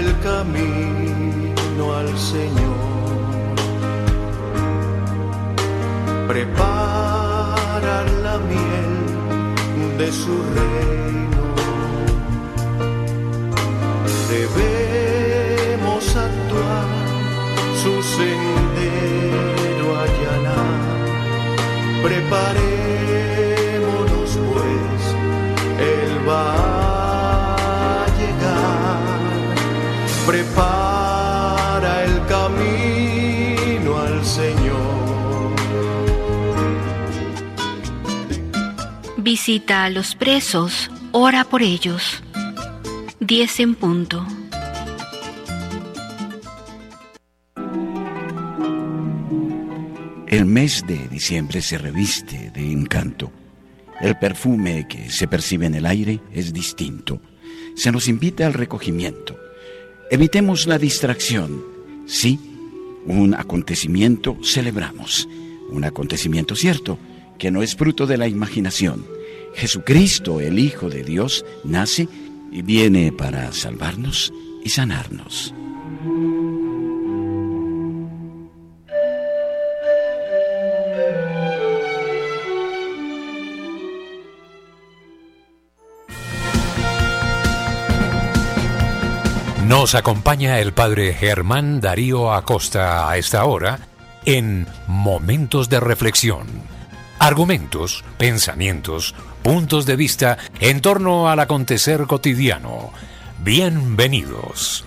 el camino al Señor. Visita a los presos, ora por ellos. 10 en punto. El mes de diciembre se reviste de encanto. El perfume que se percibe en el aire es distinto. Se nos invita al recogimiento. Evitemos la distracción. Sí, un acontecimiento celebramos. Un acontecimiento cierto, que no es fruto de la imaginación. Jesucristo, el Hijo de Dios, nace y viene para salvarnos y sanarnos. Nos acompaña el padre Germán Darío Acosta a esta hora en Momentos de Reflexión. Argumentos, pensamientos, puntos de vista en torno al acontecer cotidiano. Bienvenidos.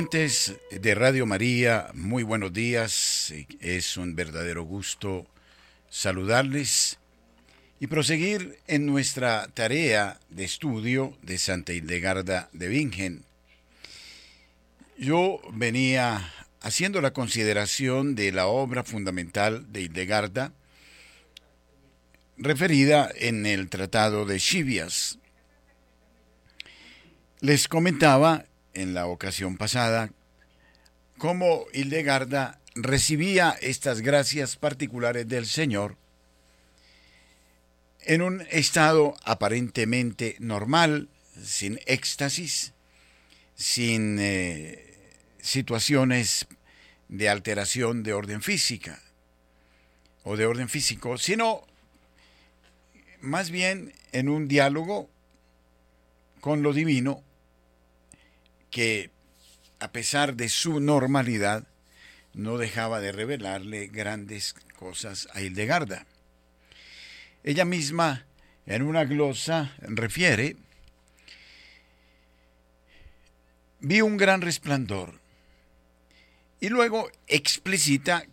De Radio María, muy buenos días. Es un verdadero gusto saludarles y proseguir en nuestra tarea de estudio de Santa Hildegarda de Bingen. Yo venía haciendo la consideración de la obra fundamental de Hildegarda, referida en el Tratado de Chivias. Les comentaba en la ocasión pasada cómo Hildegarda recibía estas gracias particulares del Señor en un estado aparentemente normal, sin éxtasis, sin eh, situaciones de alteración de orden física o de orden físico, sino más bien en un diálogo con lo divino que, a pesar de su normalidad, no dejaba de revelarle grandes cosas a Hildegarda. Ella misma, en una glosa, refiere, vi un gran resplandor y luego explicita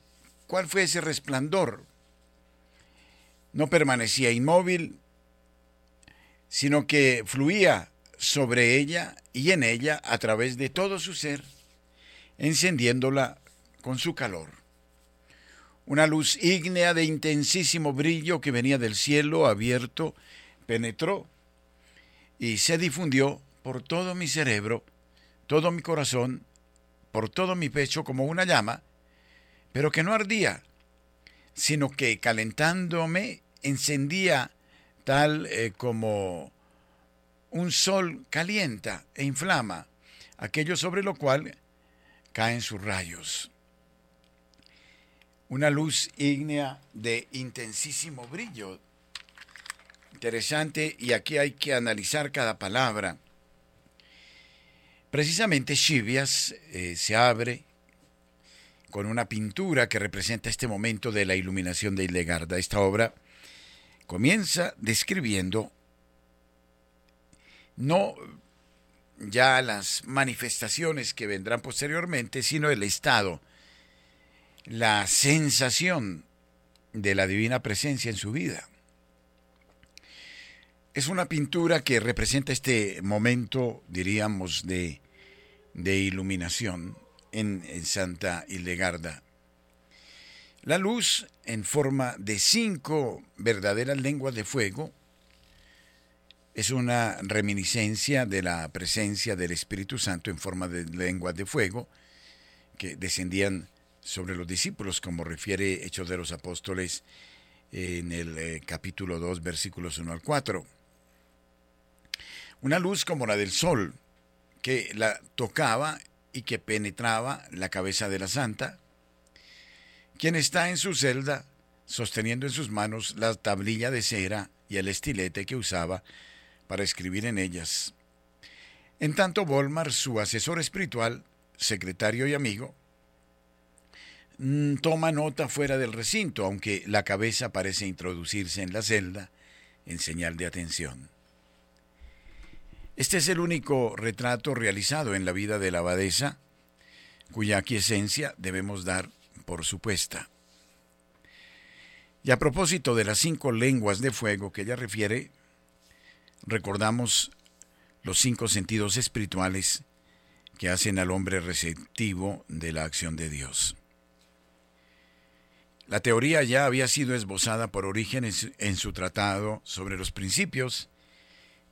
cuál fue ese resplandor. No permanecía inmóvil, sino que fluía sobre ella y en ella a través de todo su ser, encendiéndola con su calor. Una luz ígnea de intensísimo brillo que venía del cielo abierto penetró y se difundió por todo mi cerebro, todo mi corazón, por todo mi pecho como una llama, pero que no ardía, sino que calentándome encendía tal eh, como un sol calienta e inflama aquello sobre lo cual caen sus rayos. Una luz ígnea de intensísimo brillo. Interesante, y aquí hay que analizar cada palabra. Precisamente Chivias eh, se abre con una pintura que representa este momento de la iluminación de Hildegarda. Esta obra comienza describiendo no ya las manifestaciones que vendrán posteriormente, sino el estado, la sensación de la divina presencia en su vida. Es una pintura que representa este momento, diríamos, de, de iluminación en, en Santa Hildegarda. La luz, en forma de cinco verdaderas lenguas de fuego, es una reminiscencia de la presencia del Espíritu Santo en forma de lenguas de fuego que descendían sobre los discípulos, como refiere Hechos de los Apóstoles en el eh, capítulo 2, versículos 1 al 4. Una luz como la del sol, que la tocaba y que penetraba la cabeza de la santa, quien está en su celda sosteniendo en sus manos la tablilla de cera y el estilete que usaba para escribir en ellas. En tanto, Volmar, su asesor espiritual, secretario y amigo, mm, toma nota fuera del recinto, aunque la cabeza parece introducirse en la celda en señal de atención. Este es el único retrato realizado en la vida de la abadesa, cuya aquiescencia debemos dar por supuesta. Y a propósito de las cinco lenguas de fuego que ella refiere, recordamos los cinco sentidos espirituales que hacen al hombre receptivo de la acción de Dios. La teoría ya había sido esbozada por Orígenes en su tratado sobre los principios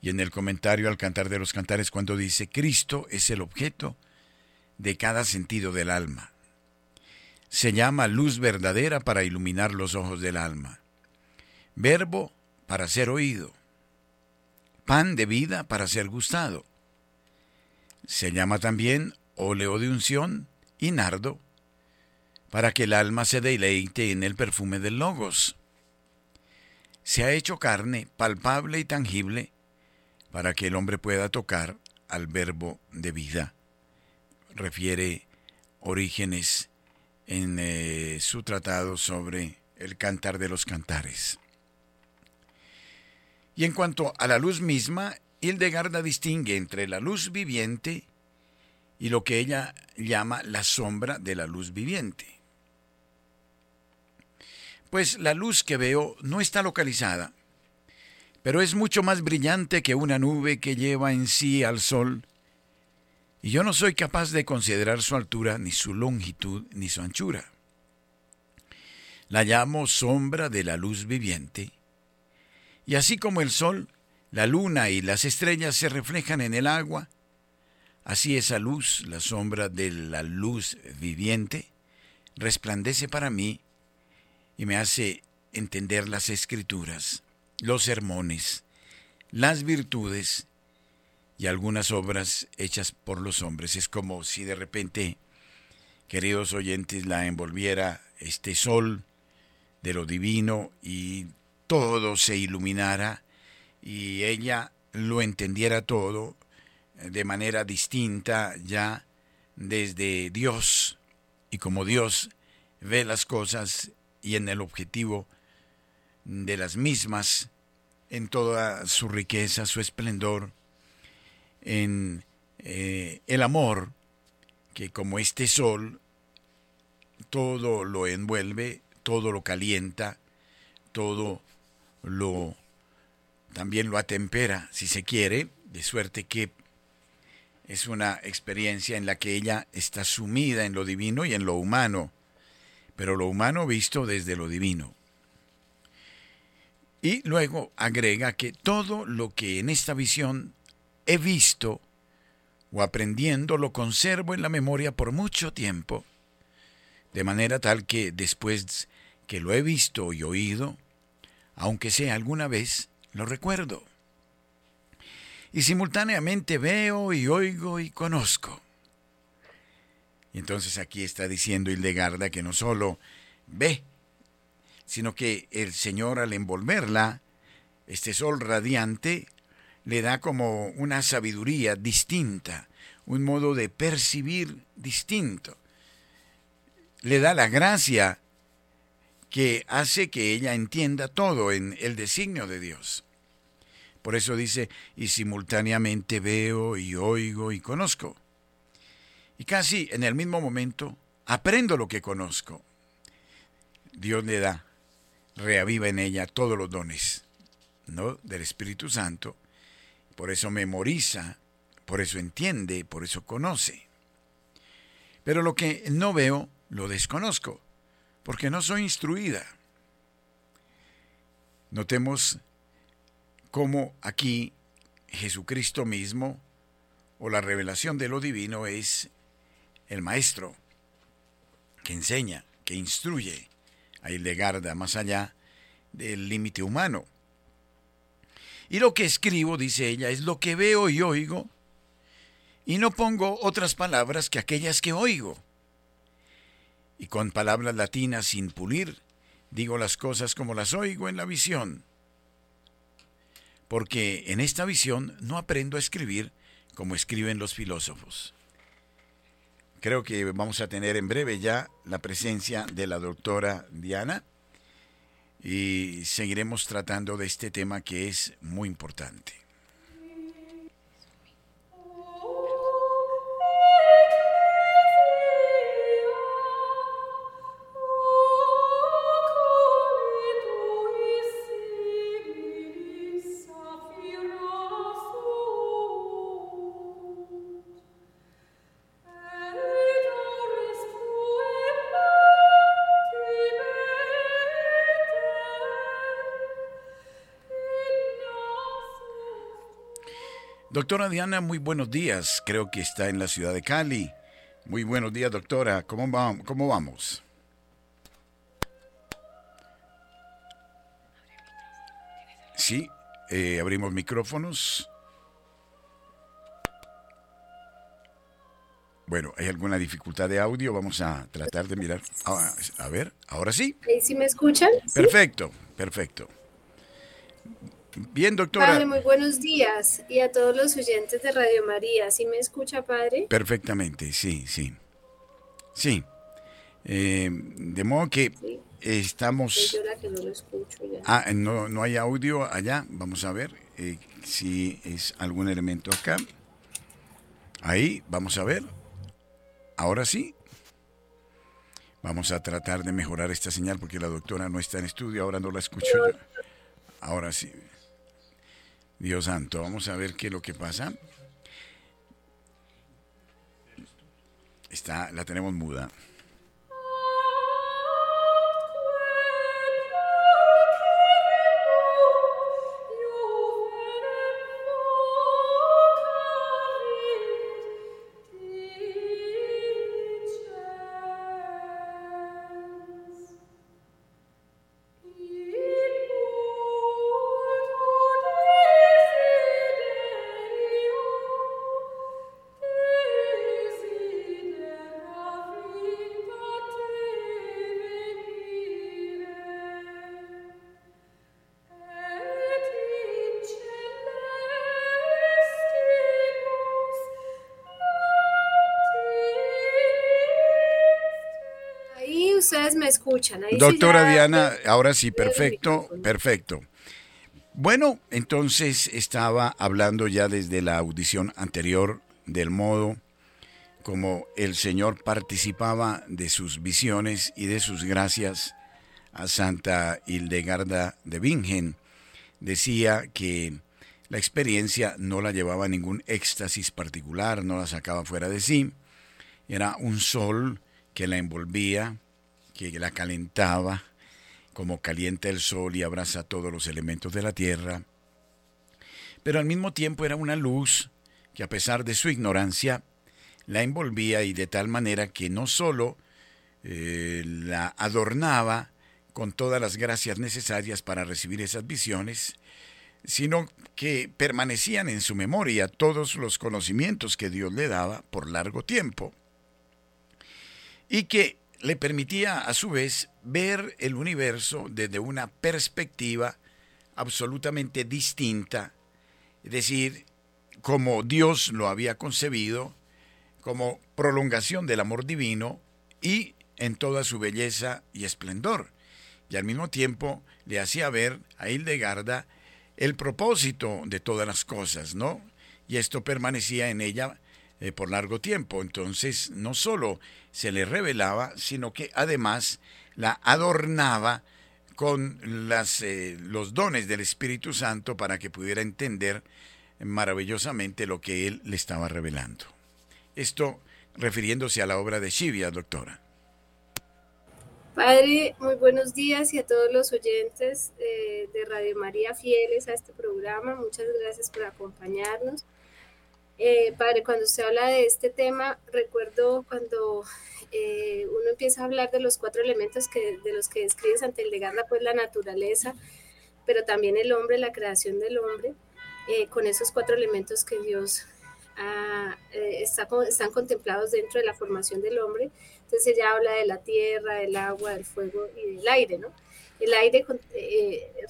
y en el comentario al Cantar de los Cantares cuando dice, Cristo es el objeto de cada sentido del alma. Se llama luz verdadera para iluminar los ojos del alma, verbo para ser oído, pan de vida para ser gustado. Se llama también óleo de unción y nardo, para que el alma se deleite en el perfume del logos. Se ha hecho carne palpable y tangible, para que el hombre pueda tocar al verbo de vida. Refiere Orígenes en eh, su tratado sobre el cantar de los cantares. Y en cuanto a la luz misma, Hildegarda distingue entre la luz viviente y lo que ella llama la sombra de la luz viviente. Pues la luz que veo no está localizada, pero es mucho más brillante que una nube que lleva en sí al sol, y yo no soy capaz de considerar su altura, ni su longitud, ni su anchura. La llamo sombra de la luz viviente, y así como el sol, la luna y las estrellas se reflejan en el agua, así esa luz, la sombra de la luz viviente, resplandece para mí y me hace entender las escrituras, los sermones, las virtudes y algunas obras hechas por los hombres. Es como si de repente, queridos oyentes, la envolviera este sol de lo divino y todo se iluminara y ella lo entendiera todo de manera distinta ya desde Dios y como Dios ve las cosas y en el objetivo de las mismas, en toda su riqueza, su esplendor, en eh, el amor que como este sol todo lo envuelve, todo lo calienta, todo lo también lo atempera, si se quiere, de suerte que es una experiencia en la que ella está sumida en lo divino y en lo humano, pero lo humano visto desde lo divino. Y luego agrega que todo lo que en esta visión he visto o aprendiendo lo conservo en la memoria por mucho tiempo, de manera tal que después que lo he visto y oído, aunque sea alguna vez, lo recuerdo. Y simultáneamente veo y oigo y conozco. Y entonces aquí está diciendo Hildegarda que no solo ve, sino que el Señor al envolverla, este sol radiante, le da como una sabiduría distinta, un modo de percibir distinto. le da la gracia que hace que ella entienda todo en el designio de Dios. Por eso dice, y simultáneamente veo y oigo y conozco. Y casi en el mismo momento aprendo lo que conozco. Dios le da, reaviva en ella todos los dones, ¿no? Del Espíritu Santo. Por eso memoriza, por eso entiende, por eso conoce. Pero lo que no veo, lo desconozco, porque no soy instruida. Notemos cómo aquí Jesucristo mismo, o la revelación de lo divino, es el maestro que enseña, que instruye a Hildegarda más allá del límite humano. Y lo que escribo, dice ella, es lo que veo y oigo, y no pongo otras palabras que aquellas que oigo. Y con palabras latinas sin pulir, digo las cosas como las oigo en la visión. Porque en esta visión no aprendo a escribir como escriben los filósofos. Creo que vamos a tener en breve ya la presencia de la doctora Diana y seguiremos tratando de este tema que es muy importante. Doctora Diana, muy buenos días. Creo que está en la ciudad de Cali. Muy buenos días, doctora. ¿Cómo, cómo vamos? Sí, eh, abrimos micrófonos. Bueno, ¿hay alguna dificultad de audio? Vamos a tratar de mirar. Ah, a ver, ahora sí. ¿Sí me escuchan? Perfecto, perfecto. Bien, doctora. Padre, muy buenos días. Y a todos los oyentes de Radio María. ¿Sí me escucha, padre? Perfectamente, sí, sí. Sí. Eh, de modo que estamos... Yo la que no lo escucho ya. Ah, no, no hay audio allá. Vamos a ver eh, si es algún elemento acá. Ahí, vamos a ver. Ahora sí. Vamos a tratar de mejorar esta señal porque la doctora no está en estudio, ahora no la escucho. yo. Ahora sí. Dios santo, vamos a ver qué es lo que pasa. Está, la tenemos muda. Me escuchan. Ahí Doctora Diana, ahora sí, perfecto, perfecto. Bueno, entonces estaba hablando ya desde la audición anterior del modo como el Señor participaba de sus visiones y de sus gracias a Santa Hildegarda de Bingen. Decía que la experiencia no la llevaba a ningún éxtasis particular, no la sacaba fuera de sí. Era un sol que la envolvía, que la calentaba, como calienta el sol y abraza todos los elementos de la tierra. Pero al mismo tiempo era una luz que a pesar de su ignorancia, la envolvía y de tal manera que no sólo eh, la adornaba con todas las gracias necesarias para recibir esas visiones, sino que permanecían en su memoria todos los conocimientos que Dios le daba por largo tiempo y que le permitía a su vez ver el universo desde una perspectiva absolutamente distinta, es decir, como Dios lo había concebido, como prolongación del amor divino y en toda su belleza y esplendor, y al mismo tiempo le hacía ver a Hildegarda el propósito de todas las cosas, ¿no? Y esto permanecía en ella eh, por largo tiempo. Entonces, no solo se le revelaba, sino que además la adornaba con las, eh, los dones del Espíritu Santo para que pudiera entender maravillosamente lo que él le estaba revelando. Esto refiriéndose a la obra de Shivia, doctora. Padre, muy buenos días y a todos los oyentes eh, de Radio María fieles a este programa. Muchas gracias por acompañarnos. Eh, padre, cuando usted habla de este tema, recuerdo cuando eh, uno empieza a hablar de los cuatro elementos que, de los que describe Santa Hildegarda, pues la naturaleza, pero también el hombre, la creación del hombre, eh, con esos cuatro elementos que Dios ah, está, están contemplados dentro de la formación del hombre. Entonces ella habla de la tierra, del agua, del fuego y del aire, ¿no? El aire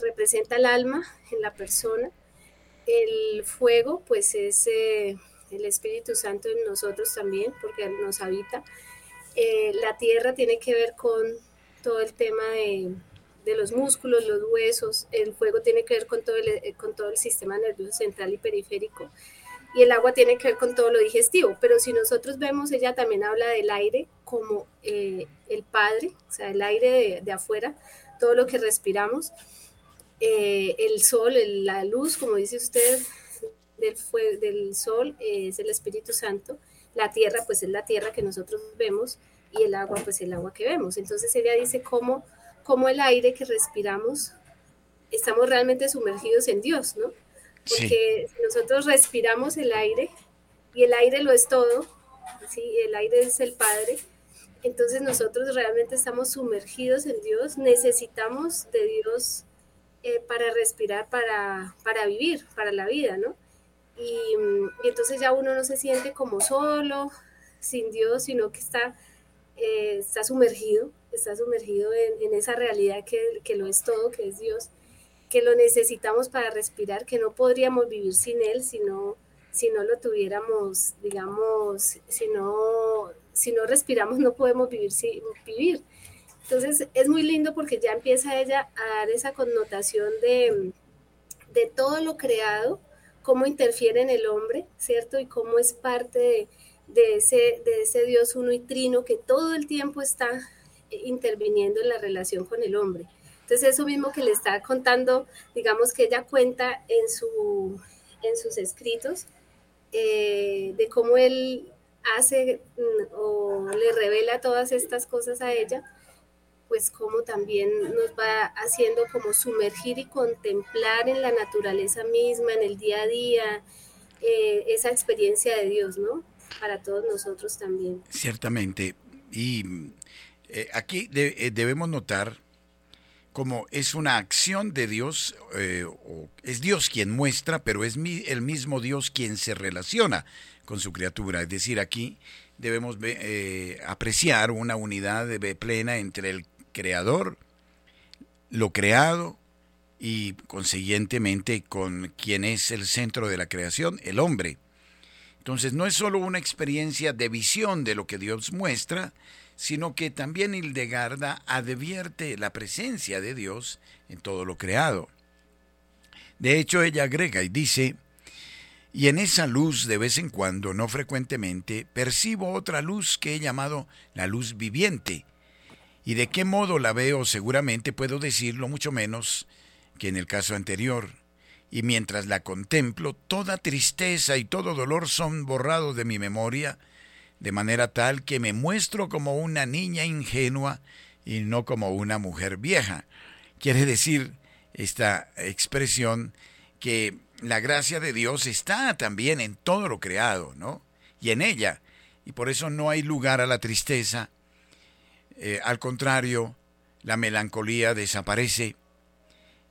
representa el alma en la persona el fuego, pues es eh, el Espíritu Santo en nosotros también, porque nos habita. Eh, la tierra tiene que ver con todo el tema de, los músculos, los huesos. El fuego tiene que ver con todo el, eh, con todo el sistema nervioso central y periférico. Y el agua tiene que ver con todo lo digestivo. Pero si nosotros vemos, ella también habla del aire como el Padre, o sea, el aire de afuera, todo lo que respiramos eh, el sol, la luz, como dice usted, del, del sol eh, es el Espíritu Santo, la tierra pues es la tierra que nosotros vemos y el agua pues el agua que vemos. Entonces ella dice cómo, cómo el aire que respiramos estamos realmente sumergidos en Dios, ¿no? Porque nosotros respiramos el aire y el aire lo es todo, ¿sí? el aire es el Padre, entonces nosotros realmente estamos sumergidos en Dios, necesitamos de Dios eh, para respirar, para, para vivir, para la vida, ¿no? Y, entonces ya uno no se siente como solo, sin Dios, sino que está, eh, está sumergido, está sumergido en, esa realidad que, que, lo es todo, que es Dios, que lo necesitamos para respirar, que no podríamos vivir sin Él si no, si no lo tuviéramos, digamos, si no, si no respiramos no podemos vivir vivir. Entonces es muy lindo porque ya empieza ella a dar esa connotación de, de todo lo creado, cómo interfiere en el hombre, ¿cierto? Y cómo es parte de, ese, de ese Dios uno y trino que todo el tiempo está interviniendo en la relación con el hombre. Entonces eso mismo que le está contando, digamos que ella cuenta en, su, en sus escritos, eh, de cómo él hace mm, o le revela todas estas cosas a ella, pues como también nos va haciendo como sumergir y contemplar en la naturaleza misma, en el día a día, eh, esa experiencia de Dios, ¿no? Para todos nosotros también. Ciertamente. Y eh, aquí eh, debemos notar como es una acción de Dios, o es Dios quien muestra, pero es el mismo Dios quien se relaciona con su criatura. Es decir, aquí debemos apreciar una unidad plena entre el creador, lo creado y consiguientemente con quien es el centro de la creación, el hombre. Entonces no es solo una experiencia de visión de lo que Dios muestra, sino que también Hildegarda advierte la presencia de Dios en todo lo creado. De hecho, ella agrega y dice, y en esa luz de vez en cuando, no frecuentemente, percibo otra luz que he llamado la luz viviente, y de qué modo la veo seguramente puedo decirlo mucho menos que en el caso anterior. Y mientras la contemplo, toda tristeza y todo dolor son borrados de mi memoria, de manera tal que me muestro como una niña ingenua y no como una mujer vieja. Quiere decir esta expresión que la gracia de Dios está también en todo lo creado, ¿no? Y en ella. Y por eso no hay lugar a la tristeza, eh, al contrario, la melancolía desaparece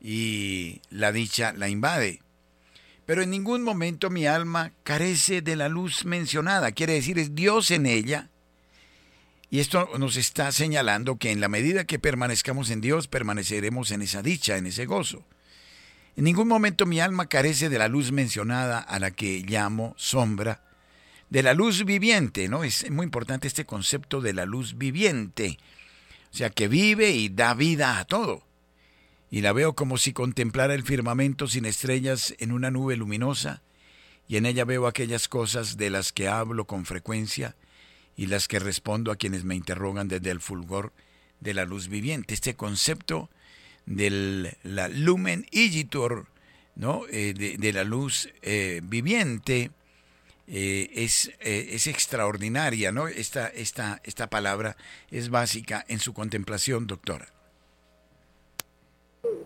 y la dicha la invade. Pero en ningún momento mi alma carece de la luz mencionada, quiere decir, es Dios en ella. Y esto nos está señalando que en la medida que permanezcamos en Dios, permaneceremos en esa dicha, en ese gozo. En ningún momento mi alma carece de la luz mencionada a la que llamo sombra, de la luz viviente, ¿no? Es muy importante este concepto de la luz viviente. O sea, que vive y da vida a todo. Y la veo como si contemplara el firmamento sin estrellas en una nube luminosa, y en ella veo aquellas cosas de las que hablo con frecuencia y las que respondo a quienes me interrogan desde el fulgor de la luz viviente. Este concepto de la lumen igitur, ¿no? Eh, de, la luz eh, viviente, eh, es, es, extraordinaria, ¿no? Esta, esta, esta palabra es básica en su contemplación, doctora.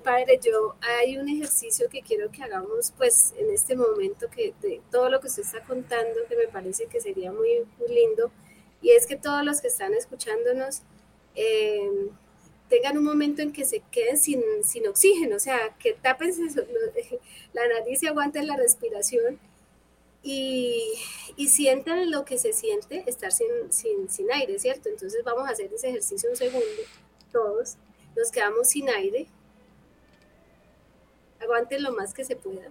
Padre, yo hay un ejercicio que quiero que hagamos pues en este momento que de todo lo que usted está contando que me parece que sería muy, muy lindo y es que todos los que están escuchándonos eh, tengan un momento en que se queden sin, sin oxígeno, o sea, que tapen la nariz y aguanten la respiración y, y, sientan lo que se siente estar sin, sin, sin aire, ¿cierto? Entonces vamos a hacer ese ejercicio un segundo, todos, nos quedamos sin aire, aguanten lo más que se pueda.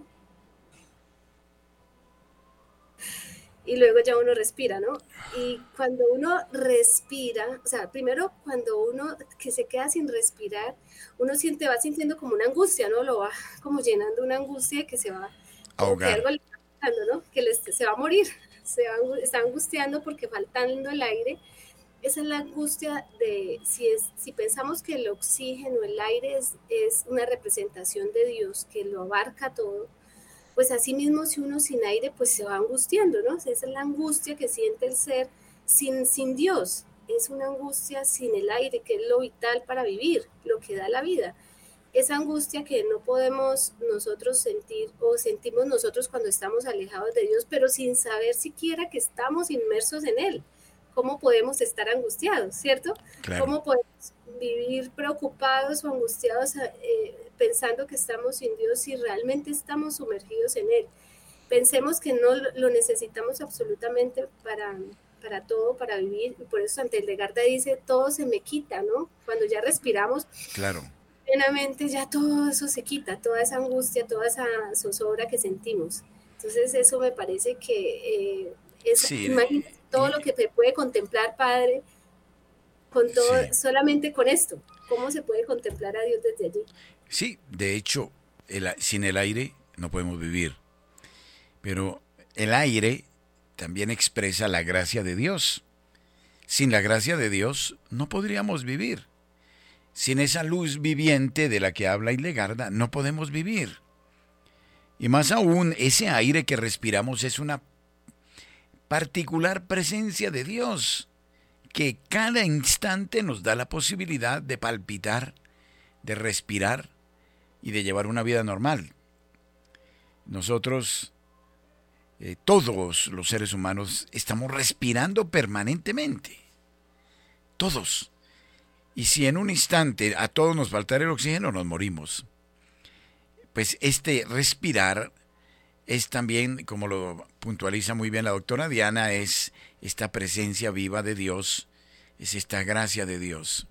Y luego ya uno respira, ¿no? Y cuando uno respira, o sea, primero cuando uno que se queda sin respirar, uno siente, va sintiendo como una angustia, ¿no? Lo va como llenando una angustia que se va, ahogar. Algo le Que se va a morir, se va, está angustiando porque faltando el aire. Esa es la angustia de si, es, si pensamos que el oxígeno, el aire es, es una representación de Dios que lo abarca todo pues así mismo si uno sin aire, pues se va angustiando, ¿no? Esa es la angustia que siente el ser sin, sin Dios. Es una angustia sin el aire, que es lo vital para vivir, lo que da la vida. Esa angustia que no podemos nosotros sentir o sentimos nosotros cuando estamos alejados de Dios, pero sin saber siquiera que estamos inmersos en Él. ¿Cómo podemos estar angustiados, cierto? ¿Cómo podemos vivir preocupados o angustiados eh, pensando que estamos sin Dios si realmente estamos sumergidos en Él. Pensemos que no lo necesitamos absolutamente para, para todo, para vivir. Y por eso ante el Legarda dice, todo se me quita, ¿no? Cuando ya respiramos. Claro. Plenamente ya todo eso se quita, toda esa angustia, toda esa zozobra que sentimos. Entonces eso me parece que eh, es, todo lo que te puede contemplar, Padre, con todo, solamente con esto. ¿Cómo se puede contemplar a Dios desde allí? Sí, de hecho, sin el aire no podemos vivir. Pero el aire también expresa la gracia de Dios. Sin la gracia de Dios no podríamos vivir. Sin esa luz viviente de la que habla Ilegarda no podemos vivir. Y más aún, ese aire que respiramos es una particular presencia de Dios que cada instante nos da la posibilidad de palpitar, de respirar y de llevar una vida normal. Nosotros, eh, todos los seres humanos, estamos respirando permanentemente. Todos. Y si en un instante a todos nos faltara el oxígeno, nos morimos. Pues este respirar es también, como lo puntualiza muy bien la doctora Diana, es esta presencia viva de Dios, es esta gracia de Dios.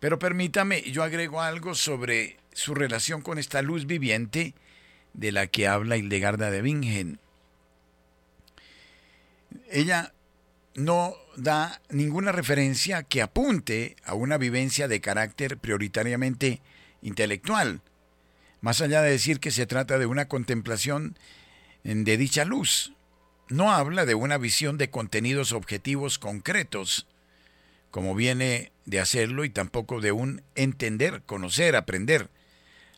Pero permítame, yo agrego algo sobre su relación con esta luz viviente de la que habla Hildegarda de Bingen. Ella no da ninguna referencia que apunte a una vivencia de carácter prioritariamente intelectual, más allá de decir que se trata de una contemplación de dicha luz. No habla de una visión de contenidos objetivos concretos, como viene de hacerlo, y tampoco de un entender, conocer, aprender,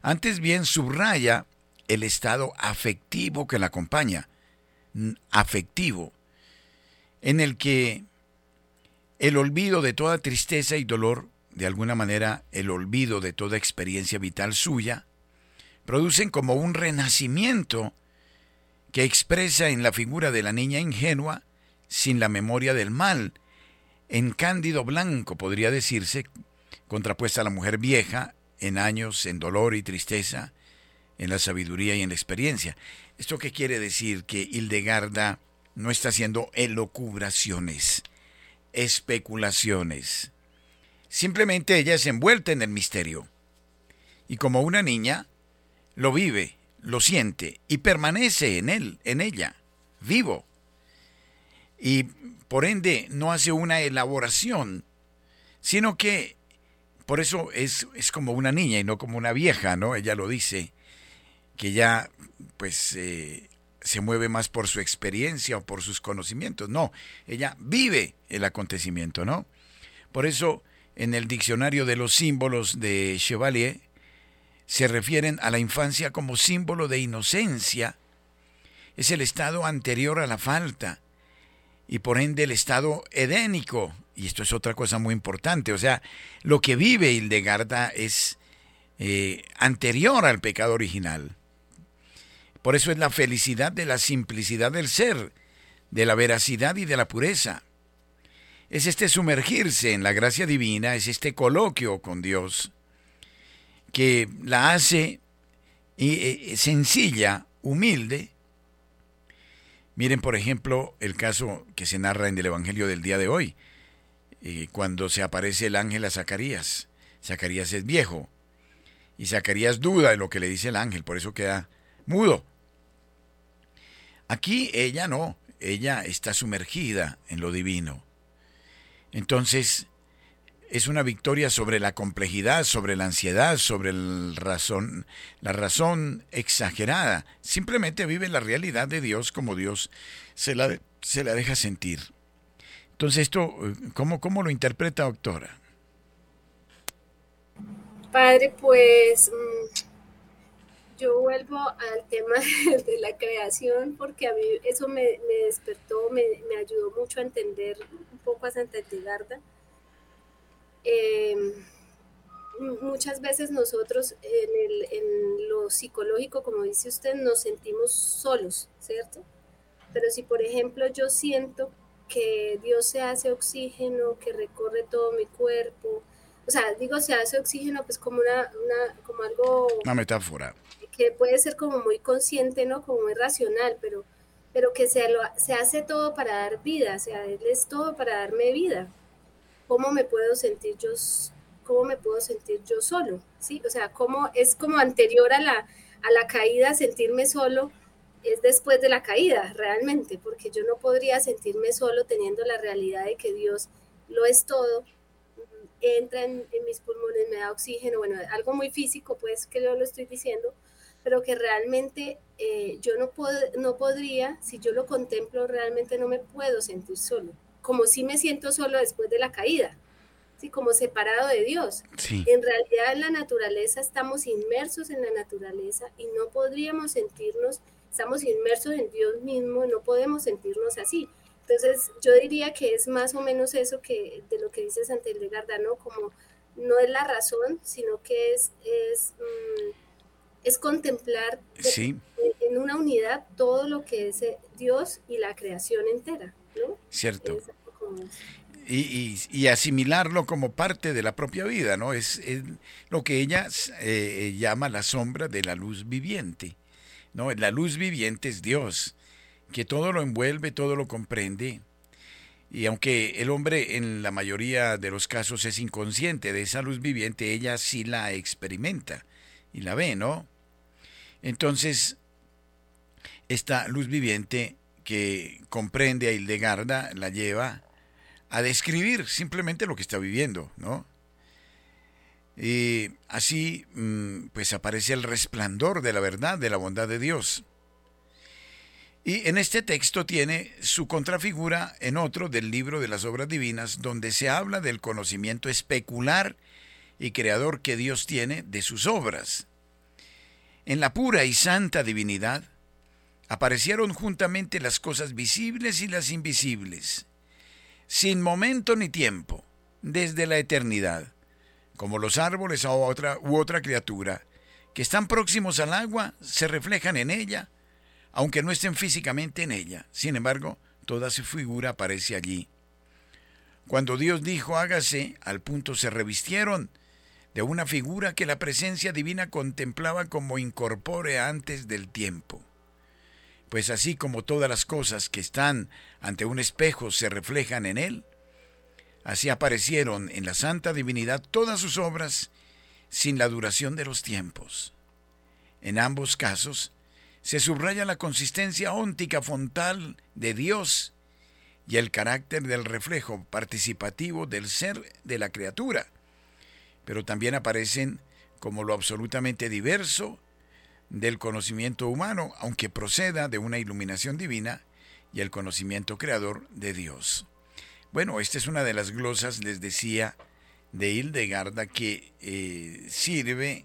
antes bien subraya el estado afectivo que la acompaña, afectivo, en el que el olvido de toda tristeza y dolor, de alguna manera el olvido de toda experiencia vital suya, producen como un renacimiento que expresa en la figura de la niña ingenua, sin la memoria del mal, en cándido blanco podría decirse, contrapuesta a la mujer vieja, en años, en dolor y tristeza, en la sabiduría y en la experiencia. ¿Esto qué quiere decir? Que Hildegarda no está haciendo elocubraciones, especulaciones. Simplemente ella es envuelta en el misterio. Y como una niña, lo vive, lo siente y permanece en él, en ella, vivo. y por ende no hace una elaboración, sino que por eso es, es como una niña y no como una vieja, ¿no? Ella lo dice, que ya pues eh, se mueve más por su experiencia o por sus conocimientos. No, ella vive el acontecimiento, ¿no? Por eso en el diccionario de los símbolos de Chevalier se refieren a la infancia como símbolo de inocencia. Es el estado anterior a la falta y por ende el estado edénico. Y esto es otra cosa muy importante. O sea, lo que vive Hildegarda es eh, anterior al pecado original. Por eso es la felicidad de la simplicidad del ser, de la veracidad y de la pureza. Es este sumergirse en la gracia divina, es este coloquio con Dios que la hace eh, sencilla, humilde. Miren, por ejemplo, el caso que se narra en el Evangelio del día de hoy, eh, cuando se aparece el ángel a Zacarías. Zacarías es viejo y Zacarías duda de lo que le dice el ángel, por eso queda mudo. Aquí ella no, ella está sumergida en lo divino. Entonces, es una victoria sobre la complejidad, sobre la ansiedad, sobre razón, la razón exagerada. Simplemente vive la realidad de Dios como Dios se la, se la deja sentir. Entonces, esto, ¿cómo, ¿cómo lo interpreta, doctora? Padre, pues mm, yo vuelvo al tema de la creación porque a mí eso me, despertó, me, ayudó mucho a entender un poco a Santa Edgarda. Em, muchas veces nosotros en, el, en lo psicológico, como dice usted, nos sentimos solos, ¿cierto? Pero si por ejemplo yo siento que Dios se hace oxígeno, que recorre todo mi cuerpo, o sea, digo se hace oxígeno pues como una, una como algo... Una metáfora que puede ser como muy consciente, ¿no? Como muy racional, pero, pero que se, lo, se hace todo para dar vida, o sea, él es todo para darme vida. ¿Cómo me puedo sentir yo, cómo me puedo sentir yo solo? ¿Sí? O sea, cómo es como anterior a la, a la caída, sentirme solo es después de la caída, realmente, porque yo no podría sentirme solo teniendo la realidad de que Dios lo es todo, entra en, en, mis pulmones, me da oxígeno, bueno, algo muy físico, pues que yo lo estoy diciendo, pero que realmente eh, yo no, puedo, no podría, si yo lo contemplo, realmente no me puedo sentir solo, como si me siento solo después de la caída, ¿sí? como separado de Dios. En realidad en la naturaleza estamos inmersos en la naturaleza y no podríamos sentirnos, estamos inmersos en Dios mismo, no podemos sentirnos así. Entonces yo diría que es más o menos eso que de lo que dice Santa Hildegarda, ¿no? Como no es la razón, sino que es, es es contemplar en una unidad todo lo que es eh, Dios y la creación entera, ¿no? Cierto. y, asimilarlo como parte de la propia vida, ¿no? Es, lo que ella eh, llama la sombra de la luz viviente, ¿no? La luz viviente es Dios, que todo lo envuelve, todo lo comprende. Y aunque el hombre en la mayoría de los casos es inconsciente de esa luz viviente, ella sí la experimenta y la ve, ¿no? Entonces, esta luz viviente que comprende a Hildegarda la lleva a describir simplemente lo que está viviendo, ¿no? Y así, mm, pues aparece el resplandor de la verdad, de la bondad de Dios. Y en este texto tiene su contrafigura en otro del libro de las obras divinas, donde se habla del conocimiento especular y creador que Dios tiene de sus obras. En la pura y santa divinidad aparecieron juntamente las cosas visibles y las invisibles, sin momento ni tiempo, desde la eternidad, como los árboles o otra, u otra criatura, que están próximos al agua, se reflejan en ella, aunque no estén físicamente en ella. Sin embargo, toda su figura aparece allí. Cuando Dios dijo hágase, al punto se revistieron de una figura que la presencia divina contemplaba como incorpórea antes del tiempo. Pues así como todas las cosas que están ante un espejo se reflejan en él, así aparecieron en la santa divinidad todas sus obras sin la duración de los tiempos. En ambos casos se subraya la consistencia óntica fontal de Dios y el carácter del reflejo participativo del ser de la criatura, pero también aparecen como lo absolutamente diverso del conocimiento humano, aunque proceda de una iluminación divina y el conocimiento creador de Dios. Bueno, esta es una de las glosas, les decía, de Hildegarda que eh, sirve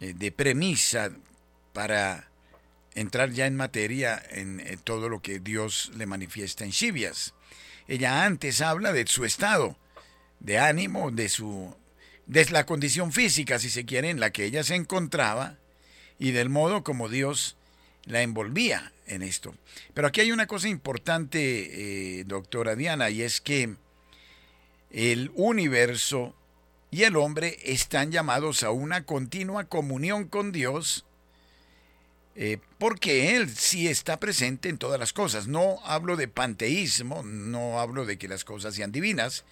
eh, de premisa para entrar ya en materia en, todo lo que Dios le manifiesta en Shibias. Ella antes habla de su estado de ánimo, de su de la condición física, si se quiere, en la que ella se encontraba y del modo como Dios la envolvía en esto. Pero aquí hay una cosa importante, eh, doctora Diana, y es que el universo y el hombre están llamados a una continua comunión con Dios, eh, porque Él sí está presente en todas las cosas. No hablo de panteísmo, no hablo de que las cosas sean divinas,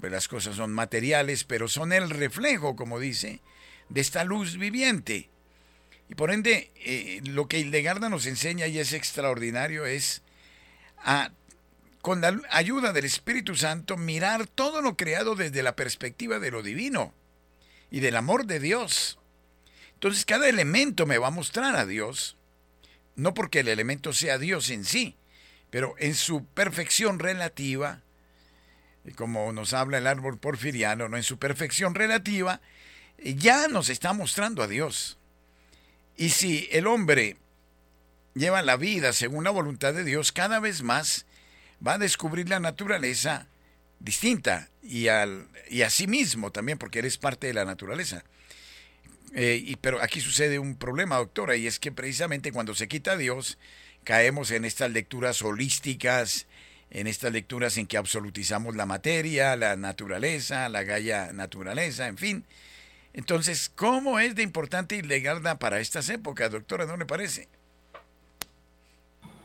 pues las cosas son materiales, pero son el reflejo, como dice, de esta luz viviente. Y por ende, eh, lo que Hildegarda nos enseña y es extraordinario es a, con la ayuda del Espíritu Santo, mirar todo lo creado desde la perspectiva de lo divino y del amor de Dios. Entonces cada elemento me va a mostrar a Dios, no porque el elemento sea Dios en sí, pero en su perfección relativa, como nos habla el árbol porfiriano, ¿no? en su perfección relativa, ya nos está mostrando a Dios. Y si el hombre lleva la vida según la voluntad de Dios, cada vez más va a descubrir la naturaleza distinta y, al, y a sí mismo también, porque eres parte de la naturaleza. Eh, y, pero aquí sucede un problema, doctora, y es que precisamente cuando se quita a Dios, caemos en estas lecturas holísticas, en estas lecturas en que absolutizamos la materia, la naturaleza, la gaya naturaleza, en fin. Entonces, ¿cómo es de importante Hildegarda para estas épocas, doctora? ¿No le parece?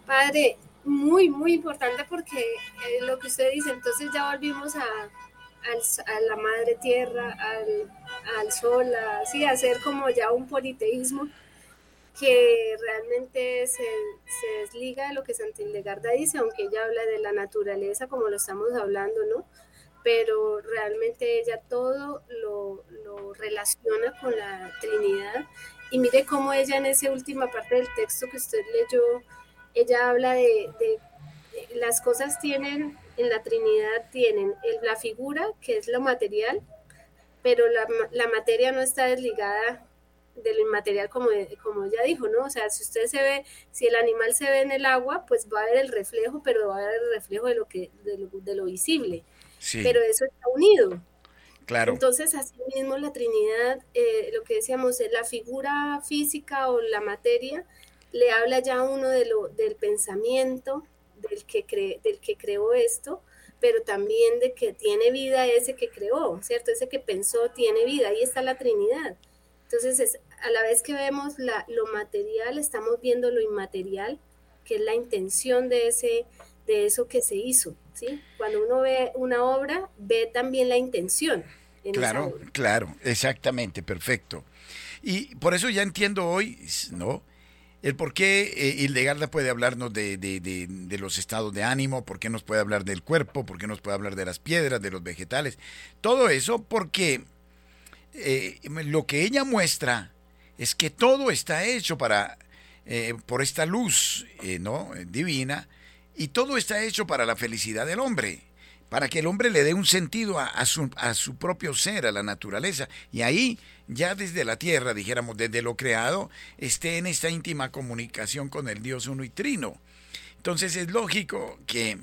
Padre, muy, muy importante porque eh, lo que usted dice, entonces ya volvimos a, a la madre tierra, al, al sol, así, a hacer como ya un politeísmo que realmente se, se, desliga de lo que Santa Hildegarda dice, aunque ella habla de la naturaleza como lo estamos hablando, ¿no? Pero realmente ella todo lo, lo relaciona con la Trinidad. Y mire cómo ella en esa última parte del texto que usted leyó, ella habla de, de, las cosas tienen, en la Trinidad tienen la figura, que es lo material, pero la, la materia no está desligada de lo inmaterial, como, como ella dijo, ¿no? O sea, si usted se ve, si el animal se ve en el agua, pues va a ver el reflejo, pero va a ver el reflejo de lo, que, de lo, visible. Sí. Pero eso está unido. Claro. Entonces, así mismo la Trinidad, eh, lo que decíamos, la figura física o la materia, le habla ya uno de lo, del pensamiento del que, cre, del que creó esto, pero también de que tiene vida ese que creó, ¿cierto? Ese que pensó tiene vida, ahí está la Trinidad. Entonces, es, a la vez que vemos la, lo material, estamos viendo lo inmaterial, que es la intención de, ese, de eso que se hizo. ¿sí? Cuando uno ve una obra, ve también la intención. claro, claro, exactamente, perfecto. Y por eso ya entiendo hoy, ¿no? El por qué eh, Hildegarda puede hablarnos de, de, de, de, los estados de ánimo, por qué nos puede hablar del cuerpo, por qué nos puede hablar de las piedras, de los vegetales. Todo eso porque eh, lo que ella muestra es que todo está hecho para, eh, por esta luz eh, ¿no? divina y todo está hecho para la felicidad del hombre, para que el hombre le dé un sentido a, a, su, a su propio ser, a la naturaleza. Y ahí, ya desde la tierra, dijéramos, desde lo creado, esté en esta íntima comunicación con el Dios uno y trino. Entonces es lógico que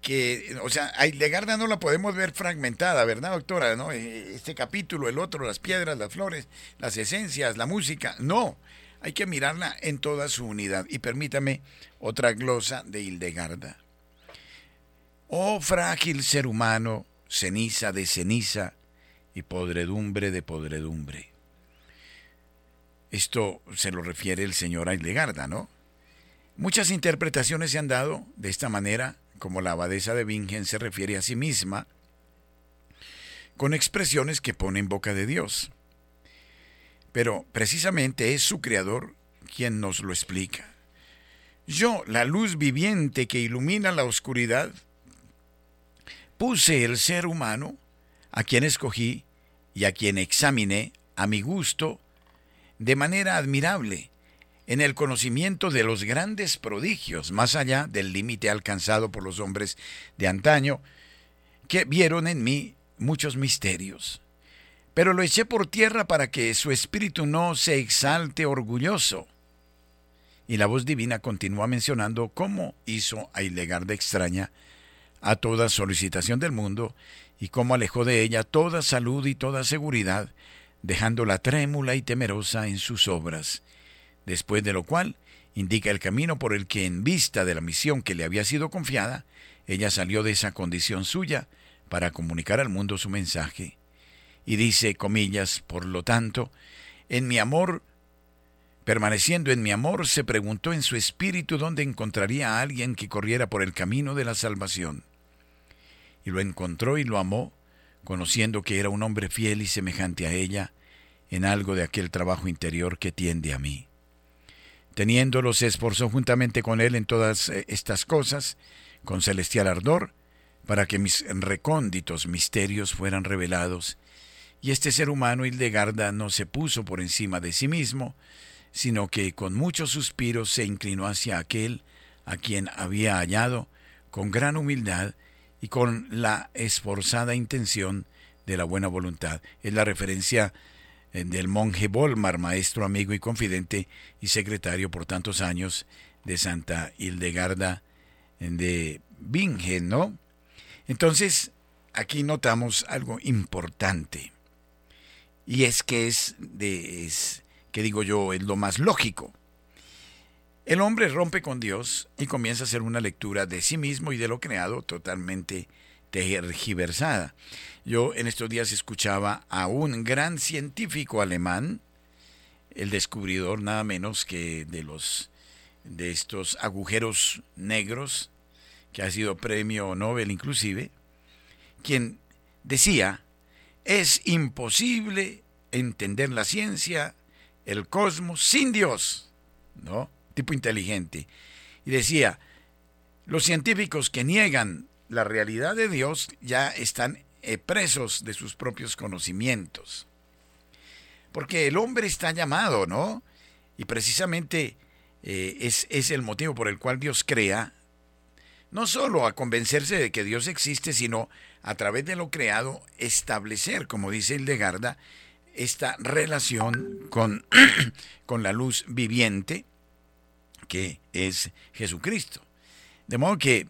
que, o sea, a Hildegarda no la podemos ver fragmentada, ¿verdad, doctora? ¿No? Eh, este capítulo, el otro, las piedras, las flores, las esencias, la música, no, hay que mirarla en toda su unidad. Y permítame otra glosa de Hildegarda. Oh frágil ser humano, ceniza de ceniza y podredumbre de podredumbre. Esto se lo refiere el señor Hildegarda, ¿no? Muchas interpretaciones se han dado de esta manera como la abadesa de Bingen se refiere a sí misma, con expresiones que pone en boca de Dios. Pero precisamente es su creador quien nos lo explica. Yo, la luz viviente que ilumina la oscuridad, puse el ser humano, a quien escogí y a quien examiné a mi gusto, de manera admirable, en el conocimiento de los grandes prodigios, más allá del límite alcanzado por los hombres de antaño, que vieron en mí muchos misterios. Pero lo eché por tierra para que su espíritu no se exalte orgulloso. Y la voz divina continúa mencionando cómo hizo a Ilegarda extraña a toda solicitación del mundo y cómo alejó de ella toda salud y toda seguridad, dejándola trémula y temerosa en sus obras, después de lo cual indica el camino por el que en vista de la misión que le había sido confiada, ella salió de esa condición suya para comunicar al mundo su mensaje. Y dice, comillas, por lo tanto, en mi amor Permaneciendo en mi amor, se preguntó en su espíritu dónde encontraría a alguien que corriera por el camino de la salvación. Y lo encontró y lo amó, conociendo que era un hombre fiel y semejante a ella, en algo de aquel trabajo interior que tiende a mí. Teniéndolo se esforzó juntamente con él en todas eh, estas cosas, con celestial ardor, para que mis recónditos misterios fueran revelados, y este ser humano Hildegarda no se puso por encima de sí mismo, sino que con muchos suspiros se inclinó hacia aquel a quien había hallado con gran humildad y con la esforzada intención de la buena voluntad. Es la referencia del monje Volmar, maestro, amigo y confidente y secretario por tantos años de Santa Hildegarda de Bingen, ¿no? Entonces, aquí notamos algo importante. Y es que es de, que digo yo es lo más lógico. El hombre rompe con Dios y comienza a hacer una lectura de sí mismo y de lo creado totalmente tergiversada. Yo en estos días escuchaba a un gran científico alemán, el descubridor nada menos que de los de estos agujeros negros, que ha sido premio Nobel inclusive, quien decía, es imposible entender la ciencia el cosmos sin Dios, ¿no? Tipo inteligente. Y decía, los científicos que niegan la realidad de Dios ya están eh, presos de sus propios conocimientos. Porque el hombre está llamado, ¿no? Y precisamente eh, es, es el motivo por el cual Dios crea, no solo a convencerse de que Dios existe, sino a través de lo creado establecer, como dice Hildegarda, esta relación con, con la luz viviente que es Jesucristo. De modo que,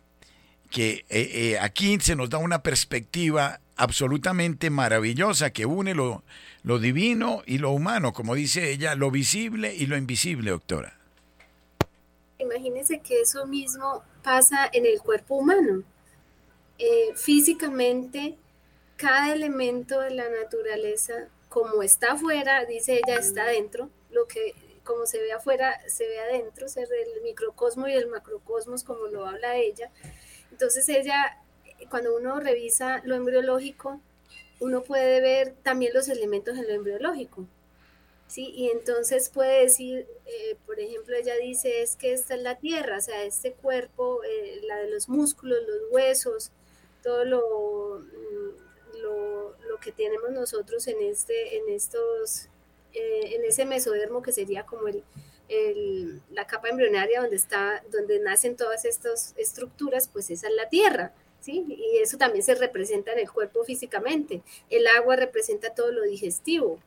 que eh, eh, aquí se nos da una perspectiva absolutamente maravillosa que une lo, lo divino y lo humano, como dice ella, lo visible y lo invisible, doctora. Imagínense que eso mismo pasa en el cuerpo humano. Eh, físicamente, cada elemento de la naturaleza como está afuera, dice ella, está adentro, lo que como se ve afuera, se ve adentro, el microcosmo y el macrocosmos, como lo habla ella. Entonces ella, cuando uno revisa lo embriológico, uno puede ver también los elementos en lo embriológico. ¿sí? Y entonces puede decir, eh, por ejemplo, ella dice, es que esta es la tierra, o sea, este cuerpo, eh, la de los músculos, los huesos, todo lo lo, que tenemos nosotros en, este, en, estos, eh, en ese mesodermo que sería como el, la capa embrionaria donde, está, donde nacen todas estas estructuras, pues esa es la tierra. ¿Sí? Y eso también se representa en el cuerpo físicamente. El agua representa todo lo digestivo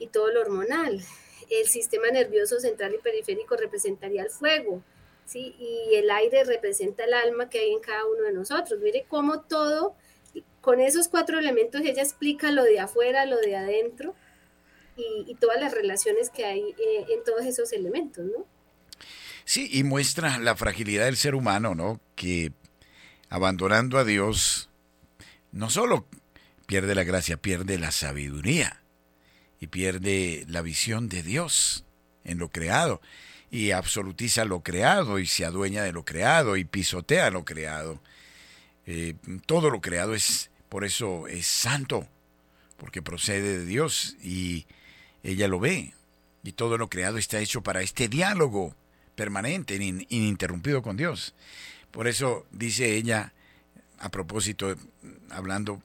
y todo lo hormonal. El sistema nervioso central y periférico representaría el fuego, ¿sí? Y el aire representa el alma que hay en cada uno de nosotros. Mire cómo todo con esos cuatro elementos ella explica lo de afuera, lo de adentro y, todas las relaciones que hay eh, en todos esos elementos, ¿no? Sí, y muestra la fragilidad del ser humano, ¿no? Que abandonando a Dios, no solo pierde la gracia, pierde la sabiduría y pierde la visión de Dios en lo creado y absolutiza lo creado y se adueña de lo creado y pisotea lo creado eh, todo lo creado es, por eso es santo, porque procede de Dios y ella lo ve. Y todo lo creado está hecho para este diálogo permanente, ininterrumpido con Dios. Por eso dice ella, a propósito, hablando